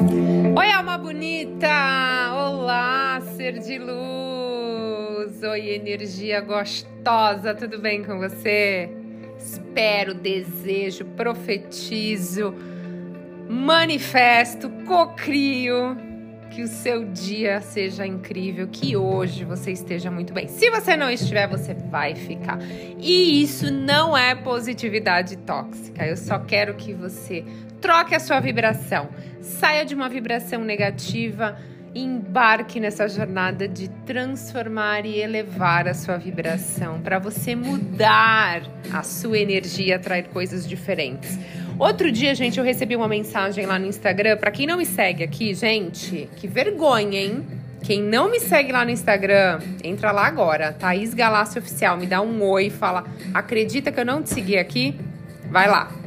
Oi, alma bonita! Olá, ser de luz! Oi, energia gostosa, tudo bem com você? Espero, desejo, profetizo, manifesto, cocrio que o seu dia seja incrível, que hoje você esteja muito bem. Se você não estiver, você vai ficar. E isso não é positividade tóxica. Eu só quero que você troque a sua vibração. Saia de uma vibração negativa e embarque nessa jornada de transformar e elevar a sua vibração para você mudar a sua energia, atrair coisas diferentes. Outro dia, gente, eu recebi uma mensagem lá no Instagram. Para quem não me segue aqui, gente, que vergonha, hein? Quem não me segue lá no Instagram, entra lá agora, Thaís Galácio Oficial, me dá um oi, fala, acredita que eu não te segui aqui? Vai lá.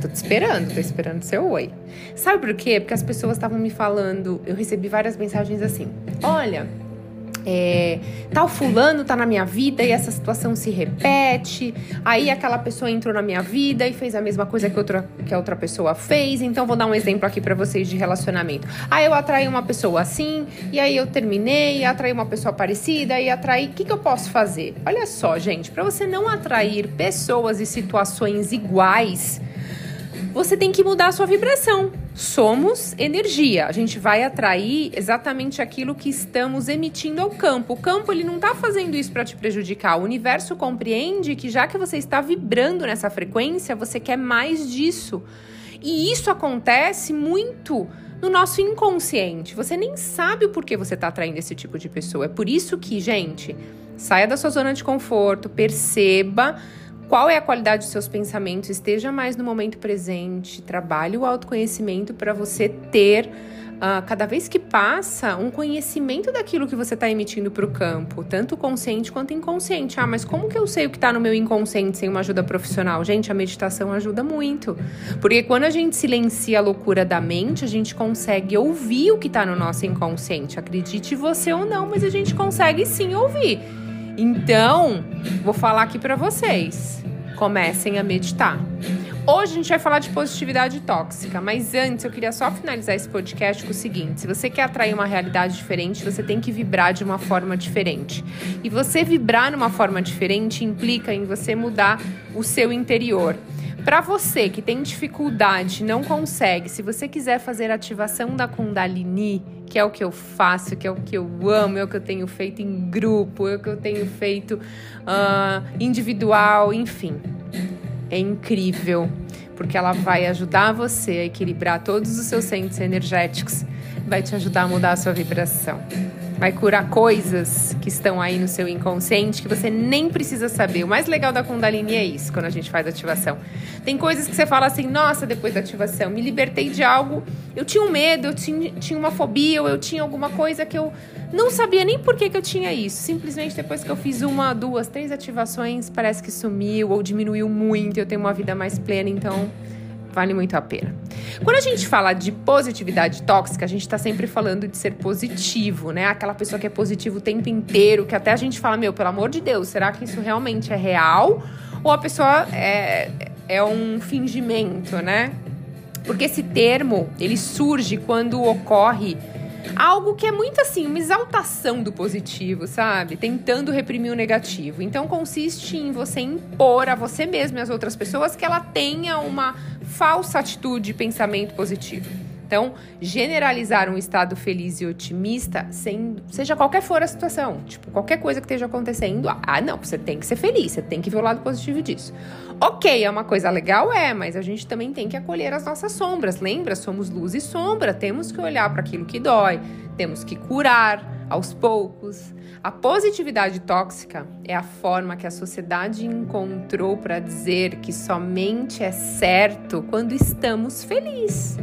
Tô te esperando, tô esperando seu oi. Sabe por quê? Porque as pessoas estavam me falando, eu recebi várias mensagens assim: olha, é, tal fulano tá na minha vida e essa situação se repete. Aí aquela pessoa entrou na minha vida e fez a mesma coisa que, outra, que a outra pessoa fez. Então vou dar um exemplo aqui para vocês de relacionamento. Aí eu atraí uma pessoa assim, e aí eu terminei, atraí uma pessoa parecida, e atraí. O que, que eu posso fazer? Olha só, gente, para você não atrair pessoas e situações iguais você tem que mudar a sua vibração. Somos energia. A gente vai atrair exatamente aquilo que estamos emitindo ao campo. O campo ele não está fazendo isso para te prejudicar. O universo compreende que já que você está vibrando nessa frequência, você quer mais disso. E isso acontece muito no nosso inconsciente. Você nem sabe o porquê você está atraindo esse tipo de pessoa. É por isso que, gente, saia da sua zona de conforto, perceba qual é a qualidade dos seus pensamentos? Esteja mais no momento presente, trabalhe o autoconhecimento para você ter, uh, cada vez que passa, um conhecimento daquilo que você está emitindo para o campo, tanto consciente quanto inconsciente. Ah, mas como que eu sei o que está no meu inconsciente sem uma ajuda profissional? Gente, a meditação ajuda muito. Porque quando a gente silencia a loucura da mente, a gente consegue ouvir o que está no nosso inconsciente. Acredite você ou não, mas a gente consegue sim ouvir. Então, vou falar aqui para vocês. Comecem a meditar. Hoje a gente vai falar de positividade tóxica, mas antes eu queria só finalizar esse podcast com o seguinte: se você quer atrair uma realidade diferente, você tem que vibrar de uma forma diferente. E você vibrar numa forma diferente implica em você mudar o seu interior. Para você que tem dificuldade, não consegue, se você quiser fazer ativação da Kundalini, que é o que eu faço, que é o que eu amo, é o que eu tenho feito em grupo, é o que eu tenho feito uh, individual, enfim, é incrível, porque ela vai ajudar você a equilibrar todos os seus centros energéticos, vai te ajudar a mudar a sua vibração vai curar coisas que estão aí no seu inconsciente que você nem precisa saber. O mais legal da Kundalini é isso, quando a gente faz ativação. Tem coisas que você fala assim, nossa, depois da ativação, me libertei de algo, eu tinha um medo, eu tinha, tinha uma fobia, ou eu tinha alguma coisa que eu não sabia nem por que, que eu tinha isso. Simplesmente depois que eu fiz uma, duas, três ativações, parece que sumiu ou diminuiu muito, eu tenho uma vida mais plena, então vale muito a pena. Quando a gente fala de positividade tóxica, a gente tá sempre falando de ser positivo, né? Aquela pessoa que é positivo o tempo inteiro, que até a gente fala, meu, pelo amor de Deus, será que isso realmente é real? Ou a pessoa é, é um fingimento, né? Porque esse termo, ele surge quando ocorre algo que é muito assim, uma exaltação do positivo, sabe? Tentando reprimir o negativo. Então consiste em você impor a você mesmo e às outras pessoas que ela tenha uma falsa atitude e pensamento positivo. Então, generalizar um estado feliz e otimista, sem, seja qualquer for a situação, tipo, qualquer coisa que esteja acontecendo, ah, não, você tem que ser feliz, você tem que ver o lado positivo disso. Ok, é uma coisa legal, é, mas a gente também tem que acolher as nossas sombras. Lembra? Somos luz e sombra, temos que olhar para aquilo que dói, temos que curar aos poucos. A positividade tóxica é a forma que a sociedade encontrou para dizer que somente é certo quando estamos felizes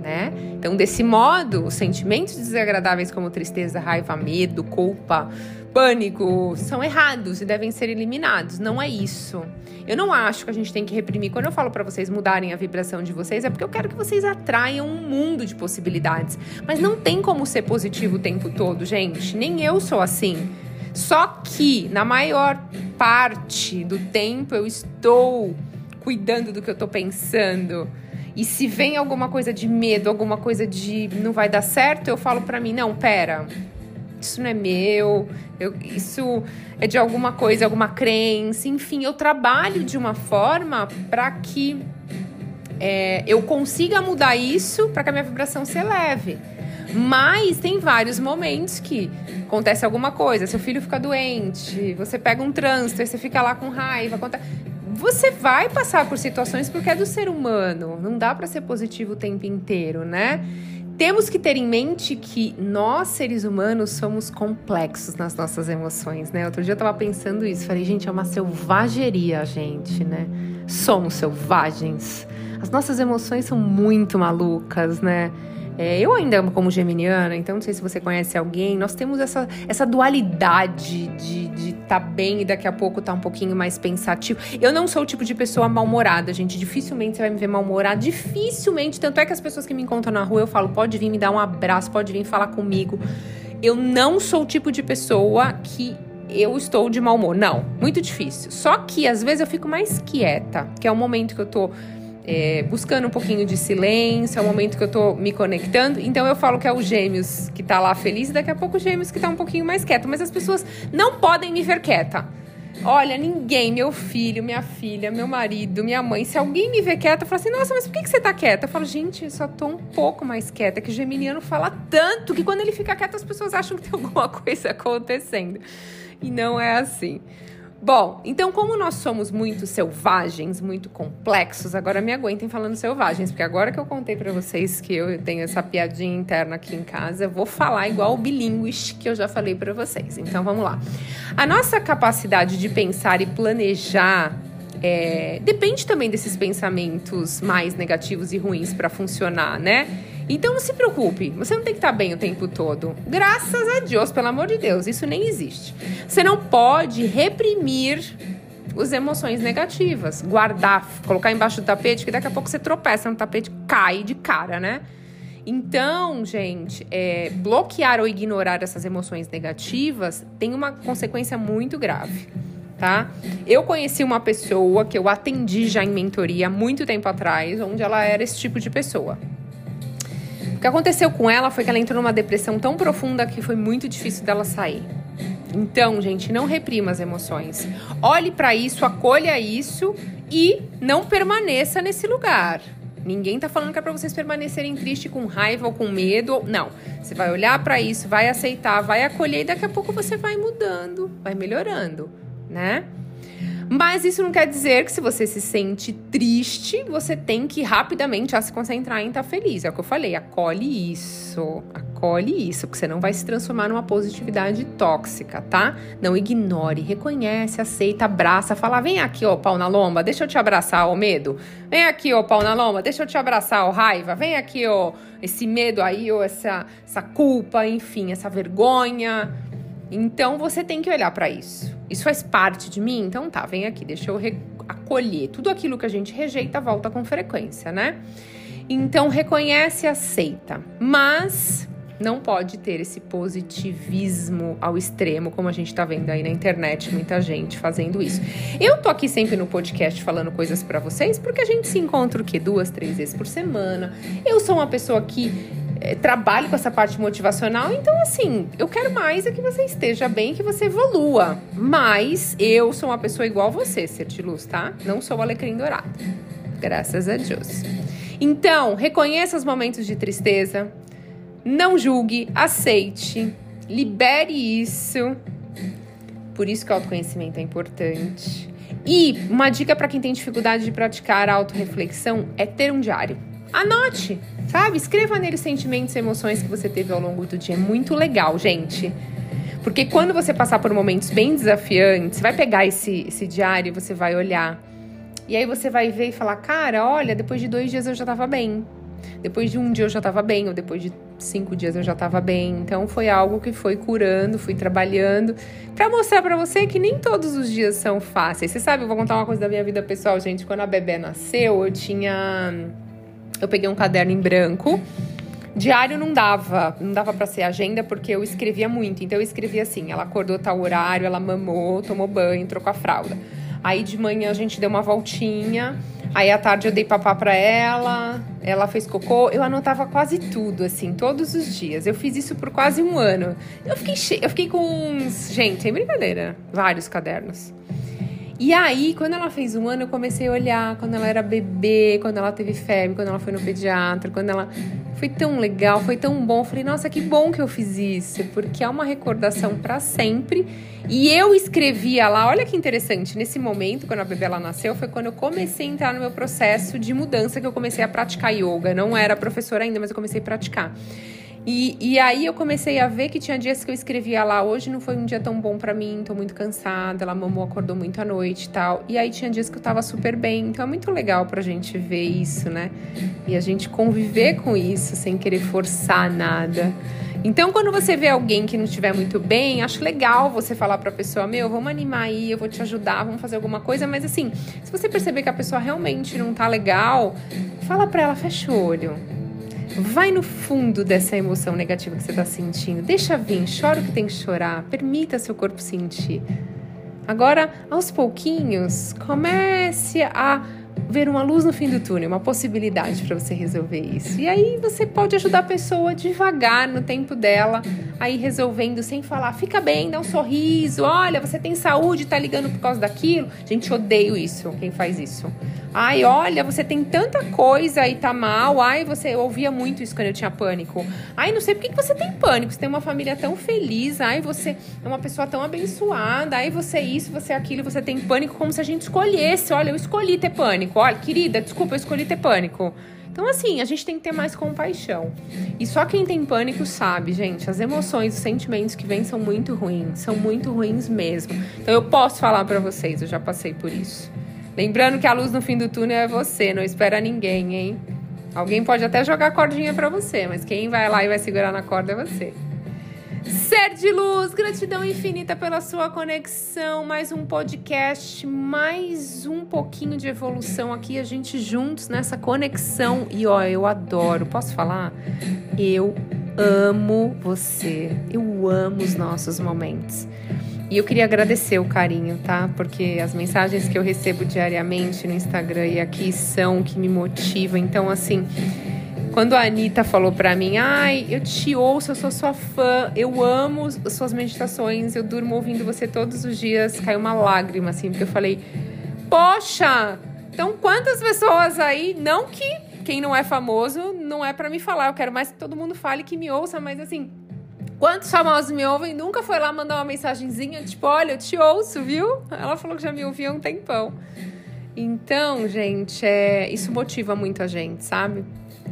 né? Então, desse modo, os sentimentos desagradáveis como tristeza, raiva, medo, culpa, pânico são errados e devem ser eliminados. Não é isso. Eu não acho que a gente tem que reprimir. Quando eu falo para vocês mudarem a vibração de vocês, é porque eu quero que vocês atraiam um mundo de possibilidades. Mas não tem como ser positivo o tempo todo, gente. Nem eu sou assim. Só que, na maior parte do tempo, eu estou cuidando do que eu estou pensando E se vem alguma coisa de medo, alguma coisa de não vai dar certo, eu falo para mim, não, pera, isso não é meu, eu, isso é de alguma coisa, alguma crença, enfim, eu trabalho de uma forma para que é, eu consiga mudar isso para que a minha vibração se eleve. Mas tem vários momentos que acontece alguma coisa, seu filho fica doente, você pega um trânsito, aí você fica lá com raiva. Você vai passar por situações porque é do ser humano. Não dá para ser positivo o tempo inteiro, né? Temos que ter em mente que nós, seres humanos, somos complexos nas nossas emoções, né? Outro dia eu tava pensando isso, falei, gente, é uma selvageria gente, né? Somos selvagens. As nossas emoções são muito malucas, né? É, eu ainda amo como geminiana, então não sei se você conhece alguém. Nós temos essa, essa dualidade de estar tá bem e daqui a pouco tá um pouquinho mais pensativo. Eu não sou o tipo de pessoa mal-humorada, gente. Dificilmente você vai me ver mal-humorada. Dificilmente. Tanto é que as pessoas que me encontram na rua, eu falo, pode vir me dar um abraço, pode vir falar comigo. Eu não sou o tipo de pessoa que eu estou de mau humor. Não, muito difícil. Só que às vezes eu fico mais quieta, que é o momento que eu tô é, buscando um pouquinho de silêncio, é o momento que eu tô me conectando. Então eu falo que é o gêmeos que tá lá feliz e daqui a pouco o gêmeos que tá um pouquinho mais quieto. Mas as pessoas não podem me ver quieta. Olha, ninguém, meu filho, minha filha, meu marido, minha mãe, se alguém me vê quieta, fala assim: nossa, mas por que, que você tá quieta? Eu falo, gente, eu só tô um pouco mais quieta, que o geminiano fala tanto que quando ele fica quieto as pessoas acham que tem alguma coisa acontecendo. E não é assim. Bom, então como nós somos muito selvagens, muito complexos, agora me aguentem falando selvagens, porque agora que eu contei para vocês que eu tenho essa piadinha interna aqui em casa, eu vou falar igual o bilíngues que eu já falei para vocês. Então vamos lá. A nossa capacidade de pensar e planejar é, depende também desses pensamentos mais negativos e ruins para funcionar, né? Então não se preocupe, você não tem que estar bem o tempo todo. Graças a Deus, pelo amor de Deus, isso nem existe. Você não pode reprimir as emoções negativas, guardar, colocar embaixo do tapete, que daqui a pouco você tropeça no tapete, cai de cara, né? Então, gente, é, bloquear ou ignorar essas emoções negativas tem uma consequência muito grave, tá? Eu conheci uma pessoa que eu atendi já em mentoria muito tempo atrás, onde ela era esse tipo de pessoa. O que aconteceu com ela foi que ela entrou numa depressão tão profunda que foi muito difícil dela sair. Então, gente, não reprima as emoções. Olhe para isso, acolha isso e não permaneça nesse lugar. Ninguém tá falando que é para vocês permanecerem triste com raiva ou com medo. Não. Você vai olhar para isso, vai aceitar, vai acolher e daqui a pouco você vai mudando, vai melhorando, né? Mas isso não quer dizer que se você se sente triste, você tem que rapidamente já se concentrar em estar feliz. É o que eu falei, acolhe isso, acolhe isso, porque você não vai se transformar numa positividade tóxica, tá? Não ignore, reconhece, aceita, abraça, fala, vem aqui, ó, pau na lomba, deixa eu te abraçar, ó, medo. Vem aqui, ó, pau na lomba, deixa eu te abraçar, ó, raiva. Vem aqui, ó, esse medo aí, ó, essa, essa culpa, enfim, essa vergonha. Então você tem que olhar para isso. Isso faz parte de mim? Então tá, vem aqui, deixa eu acolher. Tudo aquilo que a gente rejeita volta com frequência, né? Então reconhece e aceita. Mas não pode ter esse positivismo ao extremo, como a gente tá vendo aí na internet, muita gente fazendo isso. Eu tô aqui sempre no podcast falando coisas para vocês, porque a gente se encontra o quê? Duas, três vezes por semana. Eu sou uma pessoa que é, trabalho com essa parte motivacional, então assim, eu quero mais é que você esteja bem, que você evolua. Mas eu sou uma pessoa igual você, ser de luz, tá? Não sou o alecrim dourado. Graças a Deus. Então, reconheça os momentos de tristeza, não julgue, aceite, libere isso. Por isso que o autoconhecimento é importante. E uma dica para quem tem dificuldade de praticar a autorreflexão é ter um diário. Anote, sabe? Escreva nele os sentimentos e emoções que você teve ao longo do dia. É muito legal, gente. Porque quando você passar por momentos bem desafiantes, você vai pegar esse, esse diário e você vai olhar. E aí você vai ver e falar: cara, olha, depois de dois dias eu já tava bem. Depois de um dia eu já tava bem, ou depois de cinco dias eu já tava bem. Então foi algo que foi curando, fui trabalhando, para mostrar para você que nem todos os dias são fáceis. Você sabe, eu vou contar uma coisa da minha vida pessoal, gente. Quando a bebê nasceu, eu tinha eu peguei um caderno em branco. Diário não dava, não dava para ser agenda porque eu escrevia muito. Então eu escrevia assim: ela acordou tal horário, ela mamou, tomou banho, trocou a fralda. Aí de manhã a gente deu uma voltinha. Aí à tarde eu dei papá pra ela, ela fez cocô. Eu anotava quase tudo, assim, todos os dias. Eu fiz isso por quase um ano. Eu fiquei, che... eu fiquei com uns. Gente, sem brincadeira, vários cadernos. E aí, quando ela fez um ano, eu comecei a olhar quando ela era bebê, quando ela teve febre, quando ela foi no pediatra, quando ela. Foi tão legal, foi tão bom. Eu falei, nossa, que bom que eu fiz isso, porque é uma recordação para sempre. E eu escrevia lá, olha que interessante, nesse momento, quando a bebê ela nasceu, foi quando eu comecei a entrar no meu processo de mudança, que eu comecei a praticar yoga. Não era professora ainda, mas eu comecei a praticar. E, e aí eu comecei a ver que tinha dias que eu escrevia lá, hoje não foi um dia tão bom para mim, tô muito cansada, ela mamou, acordou muito à noite e tal. E aí tinha dias que eu tava super bem, então é muito legal pra gente ver isso, né? E a gente conviver com isso sem querer forçar nada. Então, quando você vê alguém que não estiver muito bem, acho legal você falar para a pessoa: Meu, vamos animar aí, eu vou te ajudar, vamos fazer alguma coisa. Mas, assim, se você perceber que a pessoa realmente não tá legal, fala para ela: fecha o olho Vai no fundo dessa emoção negativa que você está sentindo. Deixa vir, chora o que tem que chorar. Permita seu corpo sentir. Agora, aos pouquinhos, comece a ver uma luz no fim do túnel, uma possibilidade para você resolver isso. E aí você pode ajudar a pessoa devagar no tempo dela, aí resolvendo sem falar, fica bem, dá um sorriso, olha, você tem saúde, tá ligando por causa daquilo. Gente, odeio isso, quem faz isso. Ai, olha, você tem tanta coisa e tá mal. Ai, você eu ouvia muito isso quando eu tinha pânico. Ai, não sei por que você tem pânico. Você tem uma família tão feliz. Ai, você é uma pessoa tão abençoada. Ai, você é isso, você é aquilo, você tem pânico como se a gente escolhesse. Olha, eu escolhi ter pânico. Olha, querida, desculpa, eu escolhi ter pânico. Então, assim, a gente tem que ter mais compaixão. E só quem tem pânico sabe, gente, as emoções, os sentimentos que vêm são muito ruins, são muito ruins mesmo. Então, eu posso falar para vocês, eu já passei por isso. Lembrando que a luz no fim do túnel é você, não espera ninguém, hein? Alguém pode até jogar cordinha para você, mas quem vai lá e vai segurar na corda é você. Ser de luz, gratidão infinita pela sua conexão. Mais um podcast, mais um pouquinho de evolução aqui, a gente juntos nessa conexão. E ó, eu adoro, posso falar? Eu amo você, eu amo os nossos momentos. E eu queria agradecer o carinho, tá? Porque as mensagens que eu recebo diariamente no Instagram e aqui são que me motivam. Então, assim, quando a Anitta falou pra mim, ai, eu te ouço, eu sou sua fã, eu amo as suas meditações, eu durmo ouvindo você todos os dias, caiu uma lágrima, assim, porque eu falei, poxa, então quantas pessoas aí, não que quem não é famoso não é para me falar, eu quero mais que todo mundo fale que me ouça, mas assim, Quantos famosos me ouvem? Nunca foi lá mandar uma mensagenzinha, tipo, olha, eu te ouço, viu? Ela falou que já me ouvia há um tempão. Então, gente, é, isso motiva muito a gente, sabe?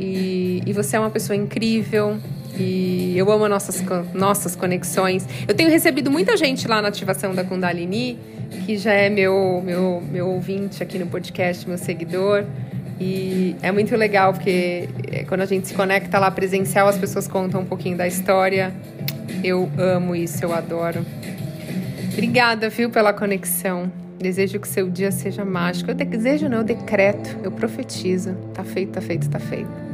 E, e você é uma pessoa incrível. E eu amo nossas, nossas conexões. Eu tenho recebido muita gente lá na ativação da Kundalini, que já é meu, meu, meu ouvinte aqui no podcast, meu seguidor. E é muito legal porque é, quando a gente se conecta lá presencial, as pessoas contam um pouquinho da história. Eu amo isso, eu adoro. Obrigada, viu, pela conexão. Desejo que seu dia seja mágico. Eu desejo, não, eu decreto, eu profetizo. Tá feito, tá feito, tá feito.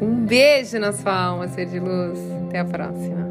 Um beijo na sua alma, ser de luz. Até a próxima.